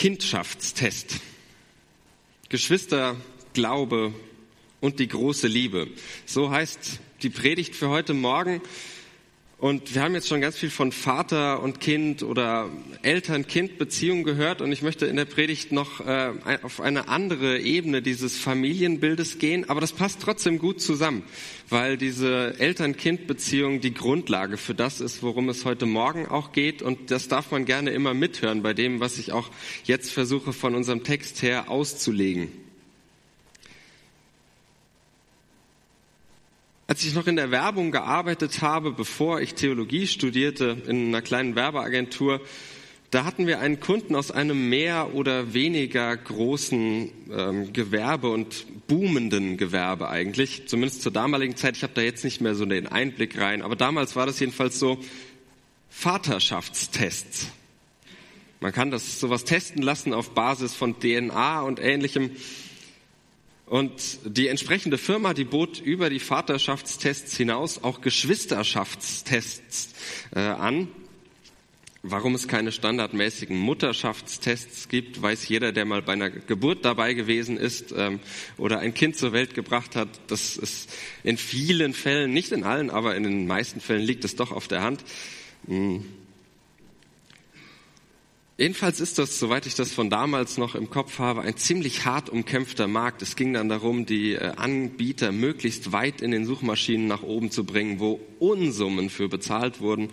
Kindschaftstest. Geschwister, Glaube und die große Liebe. So heißt die Predigt für heute Morgen. Und wir haben jetzt schon ganz viel von Vater und Kind oder Eltern-Kind-Beziehung gehört. Und ich möchte in der Predigt noch äh, auf eine andere Ebene dieses Familienbildes gehen. Aber das passt trotzdem gut zusammen, weil diese Eltern-Kind-Beziehung die Grundlage für das ist, worum es heute Morgen auch geht. Und das darf man gerne immer mithören bei dem, was ich auch jetzt versuche von unserem Text her auszulegen. Als ich noch in der Werbung gearbeitet habe, bevor ich Theologie studierte, in einer kleinen Werbeagentur, da hatten wir einen Kunden aus einem mehr oder weniger großen ähm, Gewerbe und boomenden Gewerbe eigentlich, zumindest zur damaligen Zeit. Ich habe da jetzt nicht mehr so den Einblick rein, aber damals war das jedenfalls so Vaterschaftstests. Man kann das sowas testen lassen auf Basis von DNA und ähnlichem. Und die entsprechende Firma, die bot über die Vaterschaftstests hinaus auch Geschwisterschaftstests äh, an. Warum es keine standardmäßigen Mutterschaftstests gibt, weiß jeder, der mal bei einer Geburt dabei gewesen ist ähm, oder ein Kind zur Welt gebracht hat. Das ist in vielen Fällen, nicht in allen, aber in den meisten Fällen liegt es doch auf der Hand. Hm. Jedenfalls ist das, soweit ich das von damals noch im Kopf habe, ein ziemlich hart umkämpfter Markt. Es ging dann darum, die äh, Anbieter möglichst weit in den Suchmaschinen nach oben zu bringen, wo Unsummen für bezahlt wurden.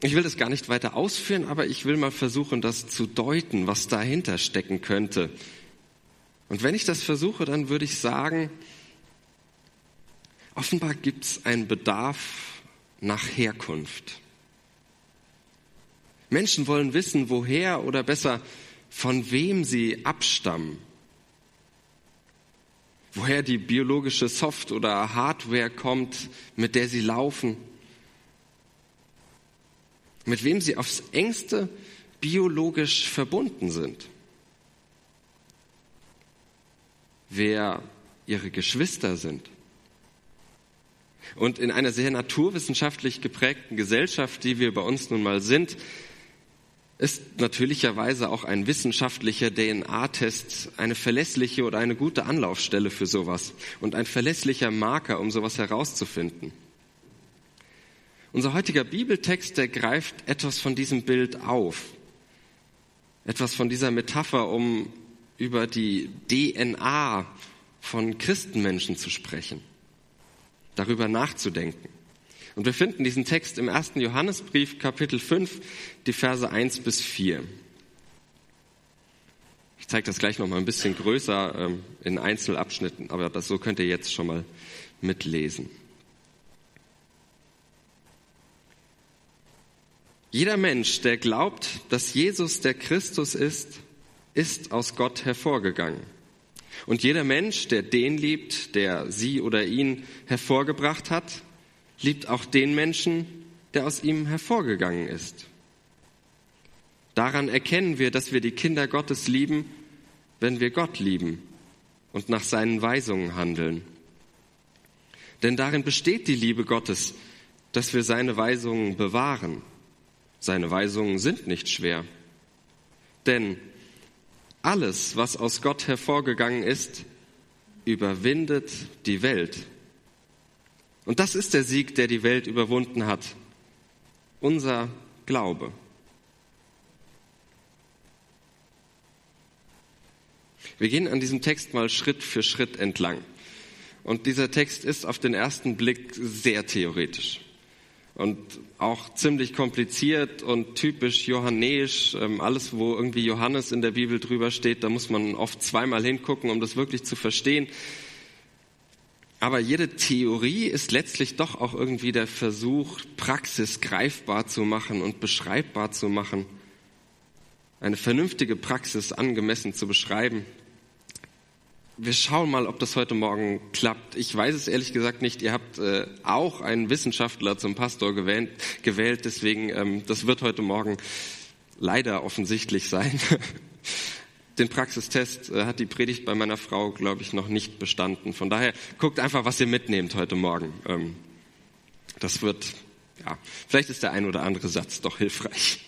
Ich will das gar nicht weiter ausführen, aber ich will mal versuchen, das zu deuten, was dahinter stecken könnte. Und wenn ich das versuche, dann würde ich sagen, offenbar gibt es einen Bedarf nach Herkunft. Menschen wollen wissen, woher oder besser von wem sie abstammen. Woher die biologische Soft- oder Hardware kommt, mit der sie laufen. Mit wem sie aufs engste biologisch verbunden sind. Wer ihre Geschwister sind. Und in einer sehr naturwissenschaftlich geprägten Gesellschaft, die wir bei uns nun mal sind, ist natürlicherweise auch ein wissenschaftlicher DNA-Test eine verlässliche oder eine gute Anlaufstelle für sowas und ein verlässlicher Marker, um sowas herauszufinden. Unser heutiger Bibeltext, der greift etwas von diesem Bild auf, etwas von dieser Metapher, um über die DNA von Christenmenschen zu sprechen, darüber nachzudenken. Und wir finden diesen Text im ersten Johannesbrief, Kapitel 5, die Verse 1 bis 4. Ich zeige das gleich noch mal ein bisschen größer ähm, in Einzelabschnitten, aber das, so könnt ihr jetzt schon mal mitlesen. Jeder Mensch, der glaubt, dass Jesus der Christus ist, ist aus Gott hervorgegangen. Und jeder Mensch, der den liebt, der sie oder ihn hervorgebracht hat, liebt auch den Menschen, der aus ihm hervorgegangen ist. Daran erkennen wir, dass wir die Kinder Gottes lieben, wenn wir Gott lieben und nach seinen Weisungen handeln. Denn darin besteht die Liebe Gottes, dass wir seine Weisungen bewahren. Seine Weisungen sind nicht schwer. Denn alles, was aus Gott hervorgegangen ist, überwindet die Welt. Und das ist der Sieg, der die Welt überwunden hat. Unser Glaube. Wir gehen an diesem Text mal Schritt für Schritt entlang. Und dieser Text ist auf den ersten Blick sehr theoretisch und auch ziemlich kompliziert und typisch johannäisch. Ähm, alles, wo irgendwie Johannes in der Bibel drüber steht, da muss man oft zweimal hingucken, um das wirklich zu verstehen. Aber jede Theorie ist letztlich doch auch irgendwie der Versuch, Praxis greifbar zu machen und beschreibbar zu machen. Eine vernünftige Praxis angemessen zu beschreiben. Wir schauen mal, ob das heute Morgen klappt. Ich weiß es ehrlich gesagt nicht. Ihr habt äh, auch einen Wissenschaftler zum Pastor gewählt, gewählt deswegen ähm, das wird heute Morgen leider offensichtlich sein. den Praxistest äh, hat die Predigt bei meiner Frau, glaube ich, noch nicht bestanden. Von daher guckt einfach, was ihr mitnehmt heute Morgen. Ähm, das wird, ja, vielleicht ist der ein oder andere Satz doch hilfreich.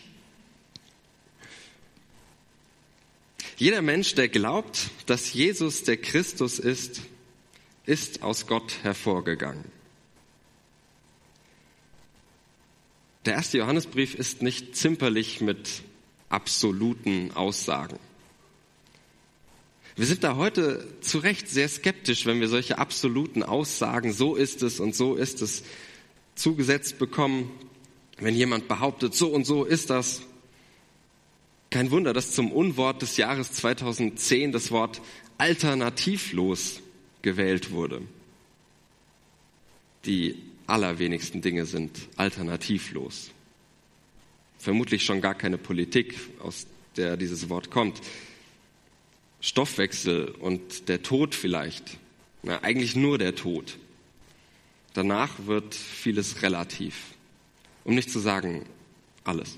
Jeder Mensch, der glaubt, dass Jesus der Christus ist, ist aus Gott hervorgegangen. Der erste Johannesbrief ist nicht zimperlich mit absoluten Aussagen. Wir sind da heute zu Recht sehr skeptisch, wenn wir solche absoluten Aussagen, so ist es und so ist es, zugesetzt bekommen. Wenn jemand behauptet, so und so ist das. Kein Wunder, dass zum Unwort des Jahres 2010 das Wort alternativlos gewählt wurde. Die allerwenigsten Dinge sind alternativlos. Vermutlich schon gar keine Politik, aus der dieses Wort kommt. Stoffwechsel und der Tod vielleicht. Na, eigentlich nur der Tod. Danach wird vieles relativ. Um nicht zu sagen alles.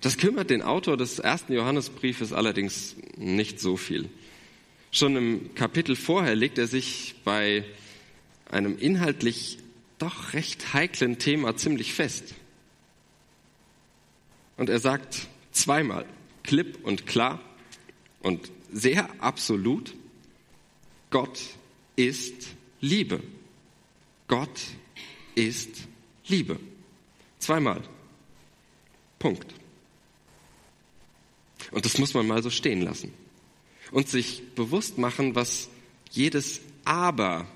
Das kümmert den Autor des ersten Johannesbriefes allerdings nicht so viel. Schon im Kapitel vorher legt er sich bei einem inhaltlich doch recht heiklen Thema ziemlich fest. Und er sagt zweimal, klipp und klar und sehr absolut, Gott ist Liebe. Gott ist Liebe. Zweimal. Punkt. Und das muss man mal so stehen lassen. Und sich bewusst machen, was jedes Aber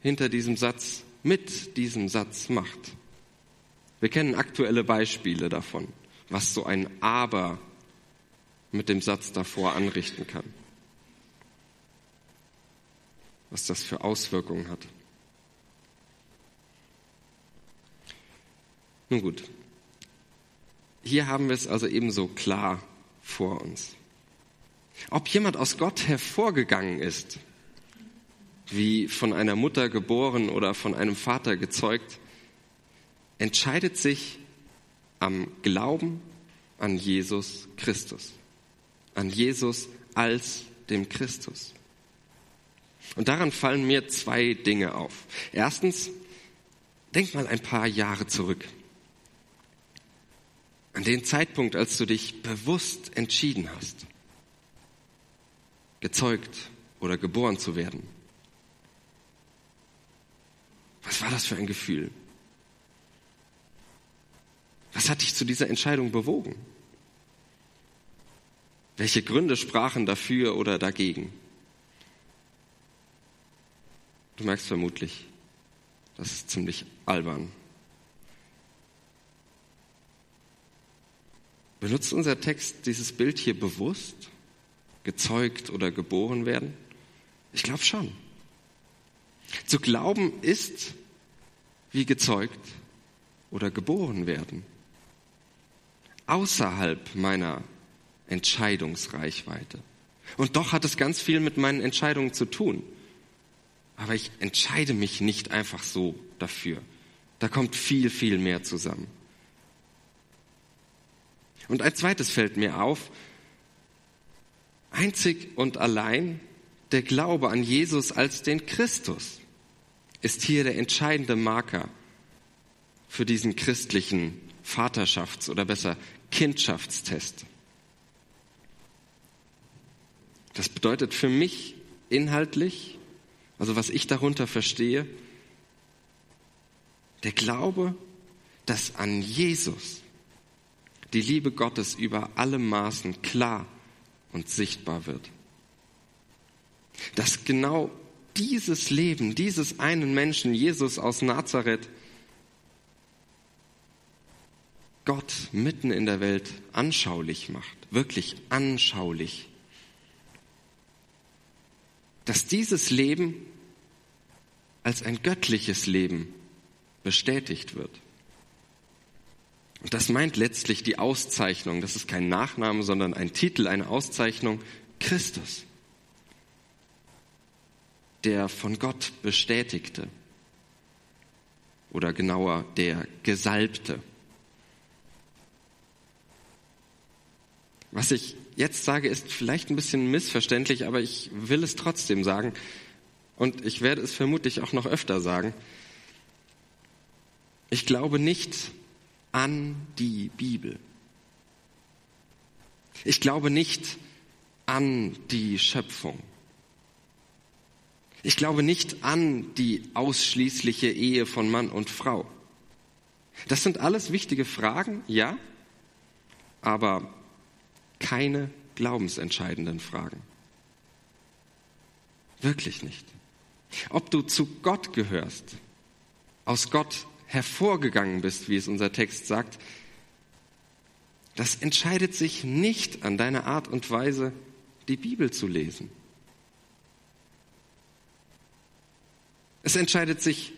hinter diesem Satz mit diesem Satz macht. Wir kennen aktuelle Beispiele davon, was so ein Aber mit dem Satz davor anrichten kann. Was das für Auswirkungen hat. Nun gut, hier haben wir es also ebenso klar vor uns. Ob jemand aus Gott hervorgegangen ist, wie von einer Mutter geboren oder von einem Vater gezeugt, entscheidet sich am Glauben an Jesus Christus, an Jesus als dem Christus. Und daran fallen mir zwei Dinge auf. Erstens, denk mal ein paar Jahre zurück. An den Zeitpunkt, als du dich bewusst entschieden hast, gezeugt oder geboren zu werden. Was war das für ein Gefühl? Was hat dich zu dieser Entscheidung bewogen? Welche Gründe sprachen dafür oder dagegen? Du merkst vermutlich, das ist ziemlich albern. Benutzt unser Text dieses Bild hier bewusst? Gezeugt oder geboren werden? Ich glaube schon. Zu glauben ist wie gezeugt oder geboren werden. Außerhalb meiner Entscheidungsreichweite. Und doch hat es ganz viel mit meinen Entscheidungen zu tun. Aber ich entscheide mich nicht einfach so dafür. Da kommt viel, viel mehr zusammen. Und ein zweites fällt mir auf. Einzig und allein der Glaube an Jesus als den Christus ist hier der entscheidende Marker für diesen christlichen Vaterschafts- oder besser Kindschaftstest. Das bedeutet für mich inhaltlich, also was ich darunter verstehe, der Glaube, dass an Jesus die Liebe Gottes über alle Maßen klar und sichtbar wird. Dass genau dieses Leben, dieses einen Menschen, Jesus aus Nazareth, Gott mitten in der Welt anschaulich macht, wirklich anschaulich. Dass dieses Leben als ein göttliches Leben bestätigt wird. Und das meint letztlich die Auszeichnung, das ist kein Nachname, sondern ein Titel, eine Auszeichnung, Christus der von Gott bestätigte oder genauer der Gesalbte. Was ich jetzt sage, ist vielleicht ein bisschen missverständlich, aber ich will es trotzdem sagen und ich werde es vermutlich auch noch öfter sagen. Ich glaube nicht an die Bibel. Ich glaube nicht an die Schöpfung. Ich glaube nicht an die ausschließliche Ehe von Mann und Frau. Das sind alles wichtige Fragen, ja, aber keine glaubensentscheidenden Fragen. Wirklich nicht. Ob du zu Gott gehörst, aus Gott hervorgegangen bist, wie es unser Text sagt, das entscheidet sich nicht an deiner Art und Weise, die Bibel zu lesen. Es entscheidet sich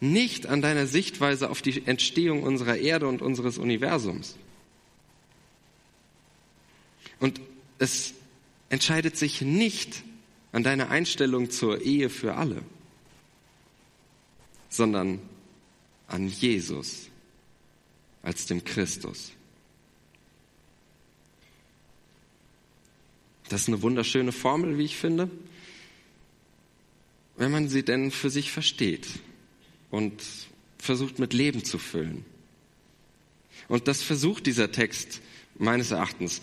nicht an deiner Sichtweise auf die Entstehung unserer Erde und unseres Universums. Und es entscheidet sich nicht an deiner Einstellung zur Ehe für alle, sondern an Jesus als dem Christus. Das ist eine wunderschöne Formel, wie ich finde, wenn man sie denn für sich versteht und versucht mit Leben zu füllen. Und das versucht dieser Text meines Erachtens,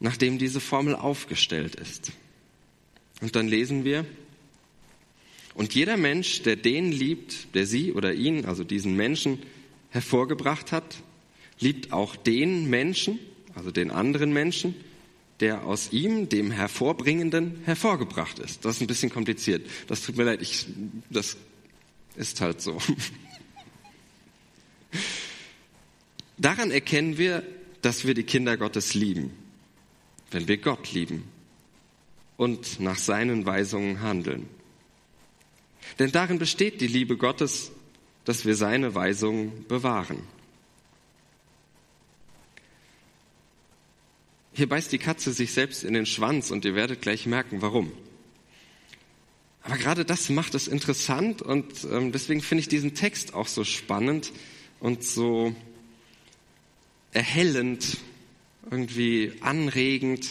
nachdem diese Formel aufgestellt ist. Und dann lesen wir, und jeder Mensch, der den liebt, der sie oder ihn, also diesen Menschen, hervorgebracht hat, liebt auch den Menschen, also den anderen Menschen, der aus ihm, dem Hervorbringenden, hervorgebracht ist. Das ist ein bisschen kompliziert. Das tut mir leid, ich, das ist halt so. Daran erkennen wir, dass wir die Kinder Gottes lieben, wenn wir Gott lieben und nach seinen Weisungen handeln. Denn darin besteht die Liebe Gottes, dass wir seine Weisungen bewahren. Hier beißt die Katze sich selbst in den Schwanz und ihr werdet gleich merken, warum. Aber gerade das macht es interessant und ähm, deswegen finde ich diesen Text auch so spannend und so erhellend, irgendwie anregend.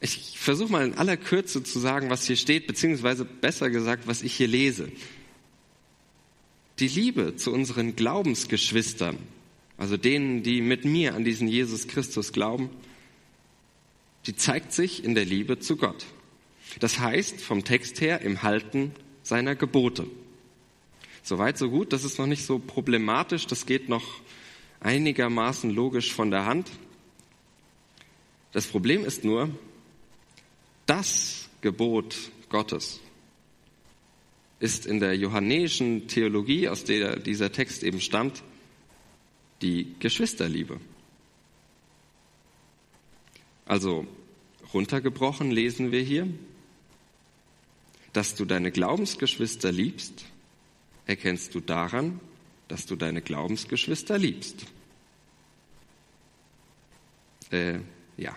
Ich versuche mal in aller Kürze zu sagen, was hier steht, beziehungsweise besser gesagt, was ich hier lese. Die Liebe zu unseren Glaubensgeschwistern, also denen, die mit mir an diesen Jesus Christus glauben, die zeigt sich in der Liebe zu Gott. Das heißt vom Text her im Halten seiner Gebote. Soweit, so gut, das ist noch nicht so problematisch, das geht noch einigermaßen logisch von der Hand. Das Problem ist nur, das Gebot Gottes ist in der johannäischen Theologie, aus der dieser Text eben stammt, die Geschwisterliebe. Also runtergebrochen lesen wir hier, dass du deine Glaubensgeschwister liebst, erkennst du daran, dass du deine Glaubensgeschwister liebst. Äh, ja.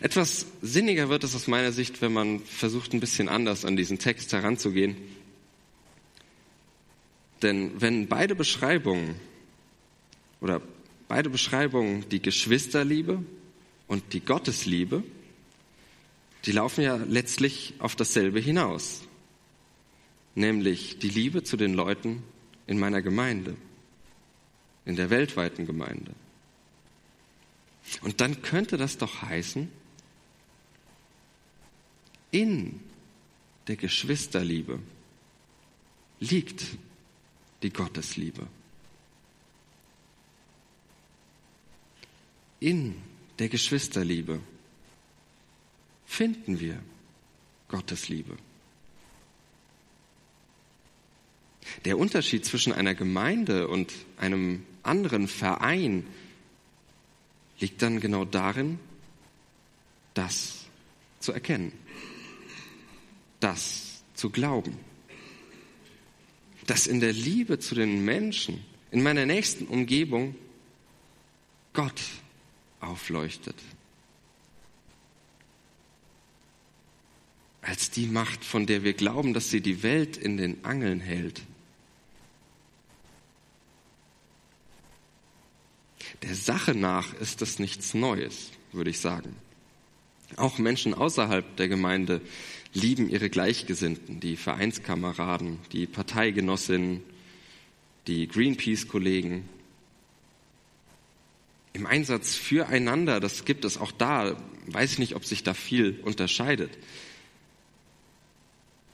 Etwas sinniger wird es aus meiner Sicht, wenn man versucht, ein bisschen anders an diesen Text heranzugehen. Denn wenn beide Beschreibungen oder beide Beschreibungen, die Geschwisterliebe und die Gottesliebe, die laufen ja letztlich auf dasselbe hinaus, nämlich die Liebe zu den Leuten in meiner Gemeinde, in der weltweiten Gemeinde. Und dann könnte das doch heißen, in der Geschwisterliebe liegt die Gottesliebe. In der Geschwisterliebe finden wir Gottes Liebe. Der Unterschied zwischen einer Gemeinde und einem anderen Verein liegt dann genau darin, das zu erkennen, das zu glauben, dass in der Liebe zu den Menschen, in meiner nächsten Umgebung, Gott aufleuchtet. als die Macht, von der wir glauben, dass sie die Welt in den Angeln hält. Der Sache nach ist das nichts Neues, würde ich sagen. Auch Menschen außerhalb der Gemeinde lieben ihre Gleichgesinnten, die Vereinskameraden, die Parteigenossinnen, die Greenpeace-Kollegen. Im Einsatz füreinander, das gibt es auch da, weiß ich nicht, ob sich da viel unterscheidet.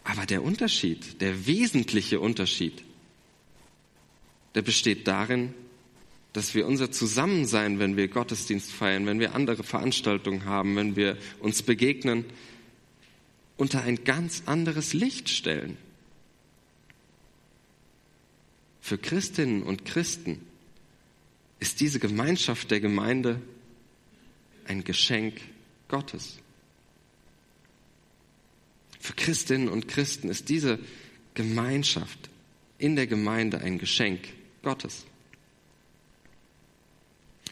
Aber der Unterschied, der wesentliche Unterschied, der besteht darin, dass wir unser Zusammensein, wenn wir Gottesdienst feiern, wenn wir andere Veranstaltungen haben, wenn wir uns begegnen, unter ein ganz anderes Licht stellen. Für Christinnen und Christen ist diese Gemeinschaft der Gemeinde ein Geschenk Gottes. Für Christinnen und Christen ist diese Gemeinschaft in der Gemeinde ein Geschenk Gottes.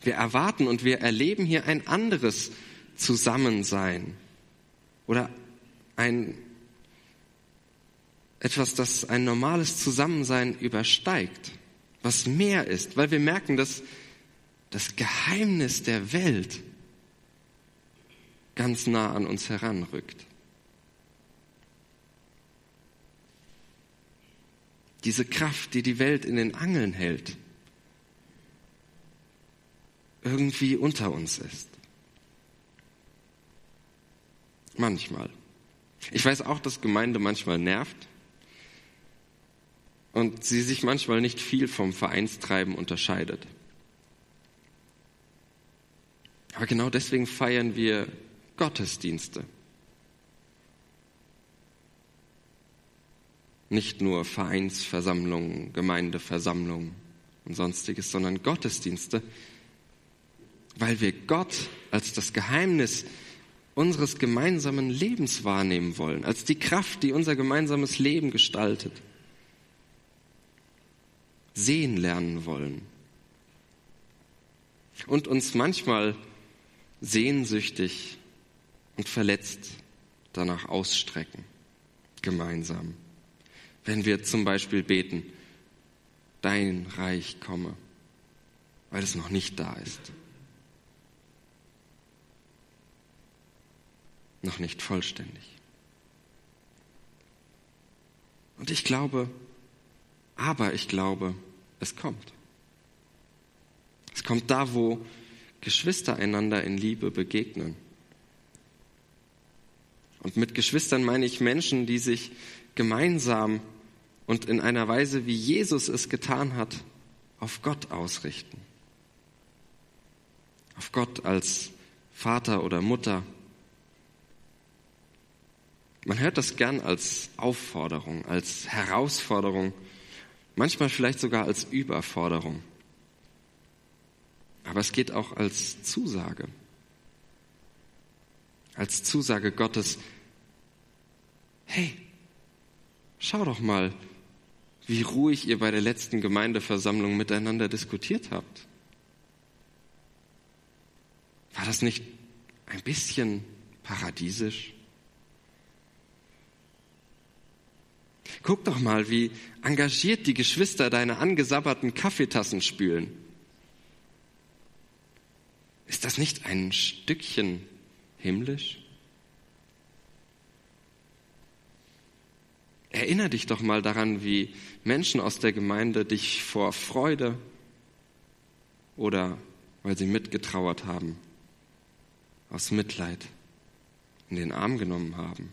Wir erwarten und wir erleben hier ein anderes Zusammensein oder ein etwas, das ein normales Zusammensein übersteigt, was mehr ist, weil wir merken, dass das Geheimnis der Welt ganz nah an uns heranrückt. Diese Kraft, die die Welt in den Angeln hält, irgendwie unter uns ist. Manchmal. Ich weiß auch, dass Gemeinde manchmal nervt und sie sich manchmal nicht viel vom Vereinstreiben unterscheidet. Aber genau deswegen feiern wir Gottesdienste. Nicht nur Vereinsversammlungen, Gemeindeversammlungen und sonstiges, sondern Gottesdienste, weil wir Gott als das Geheimnis unseres gemeinsamen Lebens wahrnehmen wollen, als die Kraft, die unser gemeinsames Leben gestaltet, sehen lernen wollen und uns manchmal sehnsüchtig und verletzt danach ausstrecken, gemeinsam. Wenn wir zum Beispiel beten, dein Reich komme, weil es noch nicht da ist. Noch nicht vollständig. Und ich glaube, aber ich glaube, es kommt. Es kommt da, wo Geschwister einander in Liebe begegnen. Und mit Geschwistern meine ich Menschen, die sich gemeinsam und in einer Weise, wie Jesus es getan hat, auf Gott ausrichten. Auf Gott als Vater oder Mutter, man hört das gern als Aufforderung, als Herausforderung, manchmal vielleicht sogar als Überforderung. Aber es geht auch als Zusage. Als Zusage Gottes, hey, schau doch mal, wie ruhig ihr bei der letzten Gemeindeversammlung miteinander diskutiert habt. War das nicht ein bisschen paradiesisch? Guck doch mal, wie engagiert die Geschwister deine angesabberten Kaffeetassen spülen. Ist das nicht ein Stückchen himmlisch? Erinner dich doch mal daran, wie Menschen aus der Gemeinde dich vor Freude oder weil sie mitgetrauert haben, aus Mitleid in den Arm genommen haben.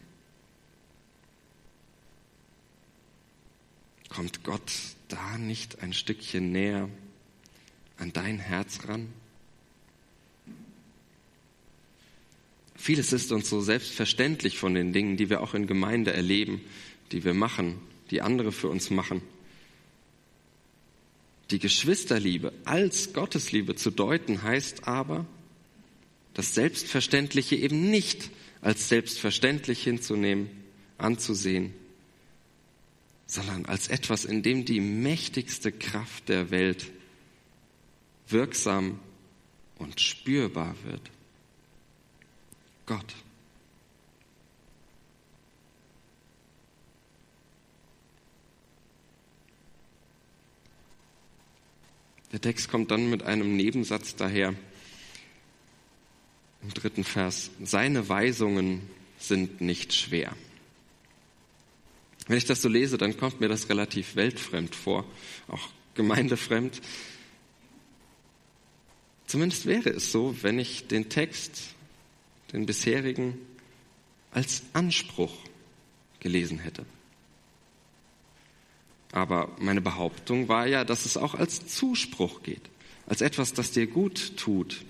Kommt Gott da nicht ein Stückchen näher an dein Herz ran? Vieles ist uns so selbstverständlich von den Dingen, die wir auch in Gemeinde erleben, die wir machen, die andere für uns machen. Die Geschwisterliebe als Gottesliebe zu deuten heißt aber, das Selbstverständliche eben nicht als selbstverständlich hinzunehmen, anzusehen, sondern als etwas, in dem die mächtigste Kraft der Welt wirksam und spürbar wird. Gott. Der Text kommt dann mit einem Nebensatz daher im dritten Vers. Seine Weisungen sind nicht schwer. Wenn ich das so lese, dann kommt mir das relativ weltfremd vor. Auch gemeindefremd. Zumindest wäre es so, wenn ich den Text, den bisherigen, als Anspruch gelesen hätte. Aber meine Behauptung war ja, dass es auch als Zuspruch geht, als etwas, das dir gut tut.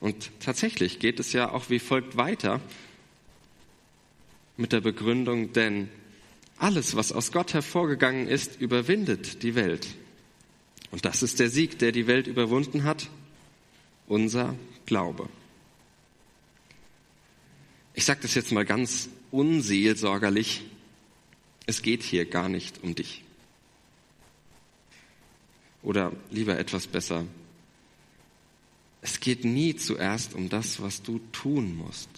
Und tatsächlich geht es ja auch wie folgt weiter mit der Begründung, denn alles, was aus Gott hervorgegangen ist, überwindet die Welt. Und das ist der Sieg, der die Welt überwunden hat, unser Glaube. Ich sage das jetzt mal ganz unseelsorgerlich. Es geht hier gar nicht um dich. Oder lieber etwas besser. Es geht nie zuerst um das, was du tun musst,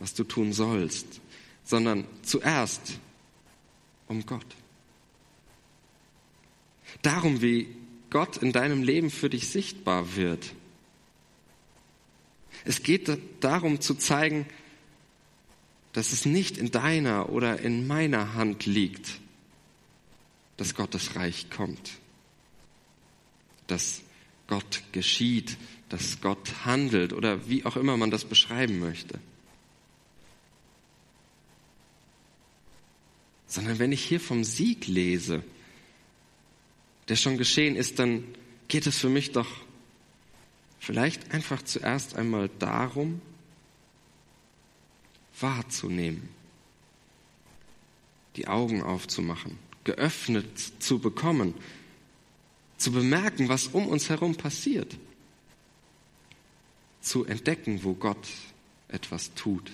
was du tun sollst, sondern zuerst um Gott. Darum, wie Gott in deinem Leben für dich sichtbar wird es geht darum zu zeigen, dass es nicht in deiner oder in meiner Hand liegt, dass Gottes Reich kommt, dass Gott geschieht, dass Gott handelt oder wie auch immer man das beschreiben möchte. Sondern wenn ich hier vom Sieg lese, der schon geschehen ist, dann geht es für mich doch Vielleicht einfach zuerst einmal darum, wahrzunehmen, die Augen aufzumachen, geöffnet zu bekommen, zu bemerken, was um uns herum passiert, zu entdecken, wo Gott etwas tut.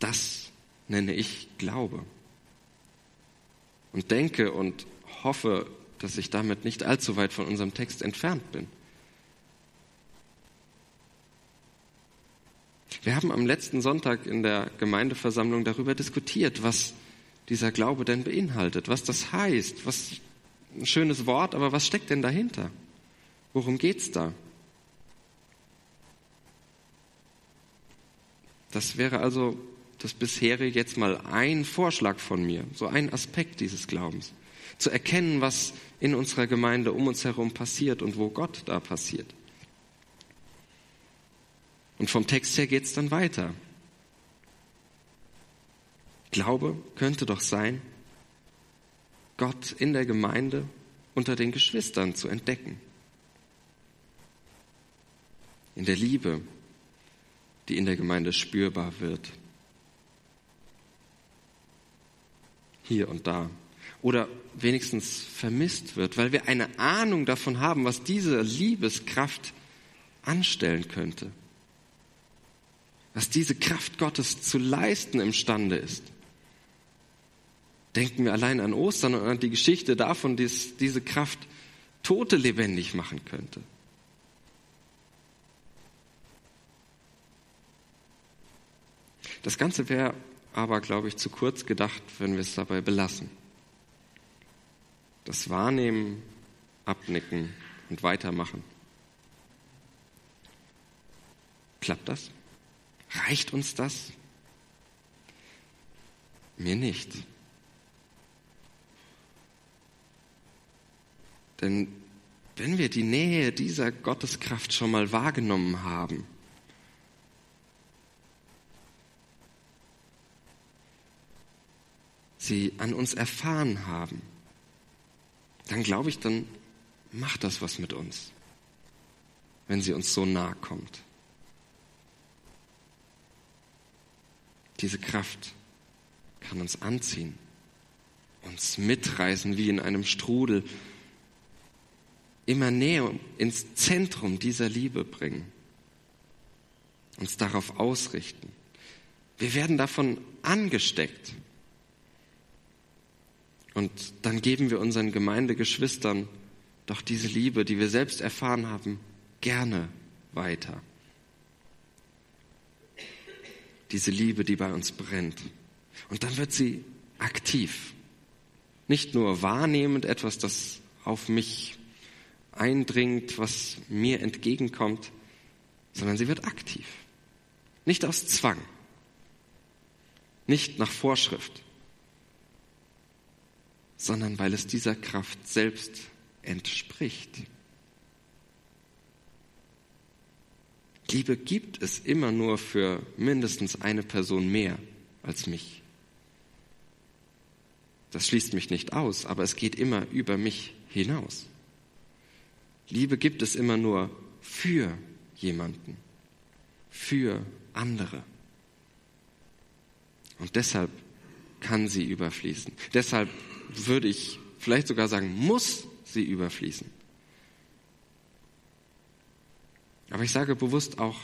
Das nenne ich Glaube. Und denke und hoffe, dass ich damit nicht allzu weit von unserem Text entfernt bin. Wir haben am letzten Sonntag in der Gemeindeversammlung darüber diskutiert, was dieser Glaube denn beinhaltet, was das heißt, was ein schönes Wort, aber was steckt denn dahinter? Worum geht's da? Das wäre also das bisherige jetzt mal ein Vorschlag von mir, so ein Aspekt dieses Glaubens zu erkennen, was in unserer Gemeinde um uns herum passiert und wo Gott da passiert. Und vom Text her geht es dann weiter. Glaube könnte doch sein, Gott in der Gemeinde unter den Geschwistern zu entdecken. In der Liebe, die in der Gemeinde spürbar wird. Hier und da oder wenigstens vermisst wird, weil wir eine Ahnung davon haben, was diese Liebeskraft anstellen könnte, was diese Kraft Gottes zu leisten imstande ist. Denken wir allein an Ostern und an die Geschichte davon, dass diese Kraft Tote lebendig machen könnte. Das Ganze wäre aber, glaube ich, zu kurz gedacht, wenn wir es dabei belassen das Wahrnehmen, Abnicken und Weitermachen. Klappt das? Reicht uns das? Mir nicht. Denn wenn wir die Nähe dieser Gotteskraft schon mal wahrgenommen haben, sie an uns erfahren haben, dann glaube ich, dann macht das was mit uns, wenn sie uns so nahe kommt. Diese Kraft kann uns anziehen, uns mitreißen wie in einem Strudel, immer näher ins Zentrum dieser Liebe bringen, uns darauf ausrichten. Wir werden davon angesteckt. Und dann geben wir unseren Gemeindegeschwistern doch diese Liebe, die wir selbst erfahren haben, gerne weiter. Diese Liebe, die bei uns brennt. Und dann wird sie aktiv. Nicht nur wahrnehmend etwas, das auf mich eindringt, was mir entgegenkommt, sondern sie wird aktiv. Nicht aus Zwang, nicht nach Vorschrift, sondern weil es dieser Kraft selbst entspricht. Liebe gibt es immer nur für mindestens eine Person mehr als mich. Das schließt mich nicht aus, aber es geht immer über mich hinaus. Liebe gibt es immer nur für jemanden, für andere. Und deshalb kann sie überfließen. Deshalb würde ich vielleicht sogar sagen, muss sie überfließen. Aber ich sage bewusst auch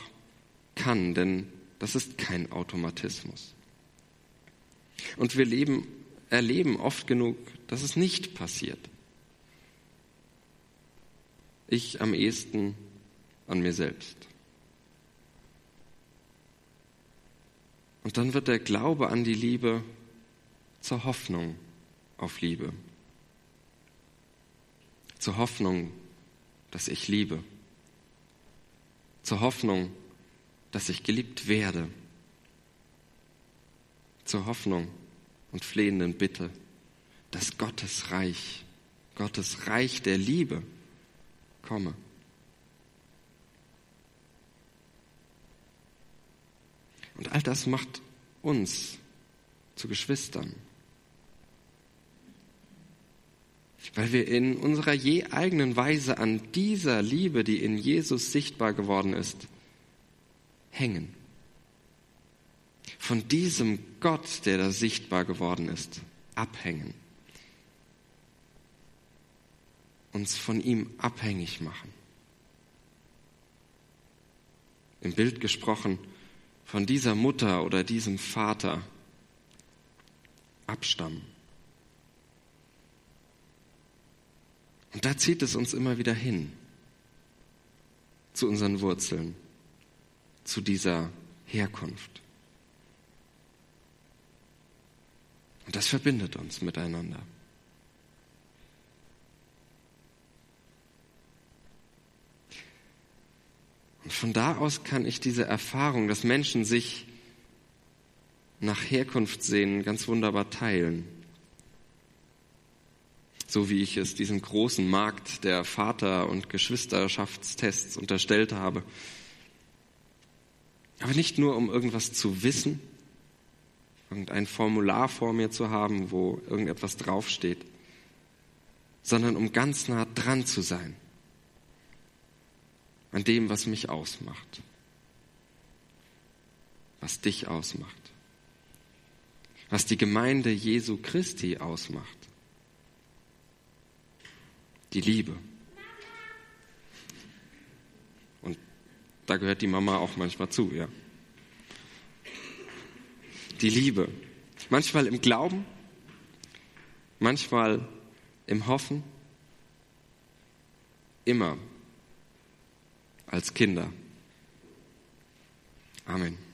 kann, denn das ist kein Automatismus. Und wir leben, erleben oft genug, dass es nicht passiert. Ich am ehesten an mir selbst. Und dann wird der Glaube an die Liebe zur Hoffnung auf Liebe. Zur Hoffnung, dass ich liebe. Zur Hoffnung, dass ich geliebt werde. Zur Hoffnung und flehenden Bitte, dass Gottes Reich, Gottes Reich der Liebe komme. Und all das macht uns zu Geschwistern. Weil wir in unserer je eigenen Weise an dieser Liebe, die in Jesus sichtbar geworden ist, hängen. Von diesem Gott, der da sichtbar geworden ist, abhängen. Uns von ihm abhängig machen. Im Bild gesprochen, von dieser Mutter oder diesem Vater abstammen. Und da zieht es uns immer wieder hin zu unseren Wurzeln, zu dieser Herkunft. Und das verbindet uns miteinander. Und von da aus kann ich diese Erfahrung, dass Menschen sich nach Herkunft sehen, ganz wunderbar teilen. So wie ich es diesem großen Markt der Vater- und Geschwisterschaftstests unterstellt habe. Aber nicht nur, um irgendwas zu wissen, irgendein Formular vor mir zu haben, wo irgendetwas draufsteht, sondern um ganz nah dran zu sein an dem, was mich ausmacht, was dich ausmacht, was die Gemeinde Jesu Christi ausmacht. Die Liebe. Und da gehört die Mama auch manchmal zu, ja. Die Liebe. Manchmal im Glauben, manchmal im Hoffen, immer als Kinder. Amen.